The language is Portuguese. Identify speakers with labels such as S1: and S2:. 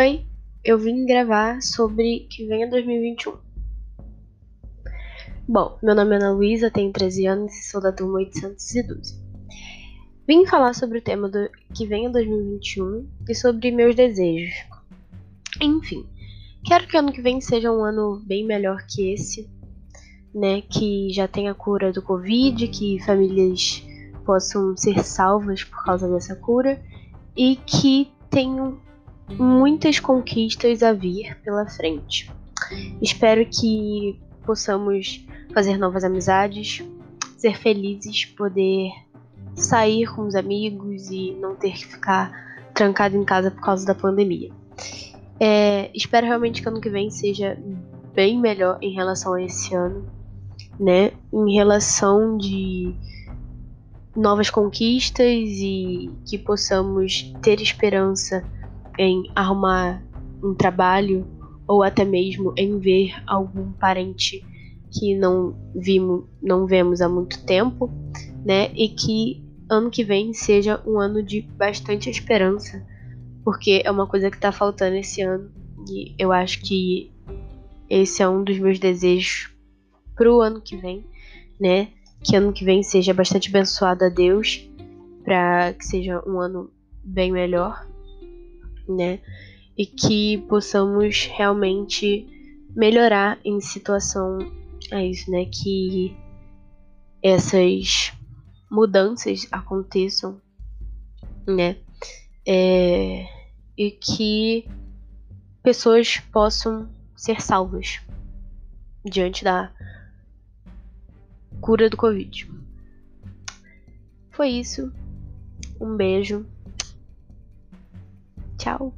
S1: Oi, eu vim gravar sobre que venha 2021. Bom, meu nome é Ana Luísa, tenho 13 anos e sou da turma 812. Vim falar sobre o tema do que venha 2021 e sobre meus desejos. Enfim, quero que ano que vem seja um ano bem melhor que esse, né? Que já tenha cura do Covid, que famílias possam ser salvas por causa dessa cura e que tenham muitas conquistas a vir pela frente. Espero que possamos fazer novas amizades, ser felizes, poder sair com os amigos e não ter que ficar trancado em casa por causa da pandemia. É, espero realmente que ano que vem seja bem melhor em relação a esse ano, né? Em relação de novas conquistas e que possamos ter esperança em arrumar um trabalho ou até mesmo em ver algum parente que não vimos, não vemos há muito tempo, né? E que ano que vem seja um ano de bastante esperança, porque é uma coisa que está faltando esse ano e eu acho que esse é um dos meus desejos pro ano que vem, né? Que ano que vem seja bastante abençoado a Deus, para que seja um ano bem melhor, né? E que possamos realmente melhorar em situação é isso, né? Que essas mudanças aconteçam, né? É, e que pessoas possam ser salvas diante da cura do Covid. Foi isso. Um beijo. Tchau.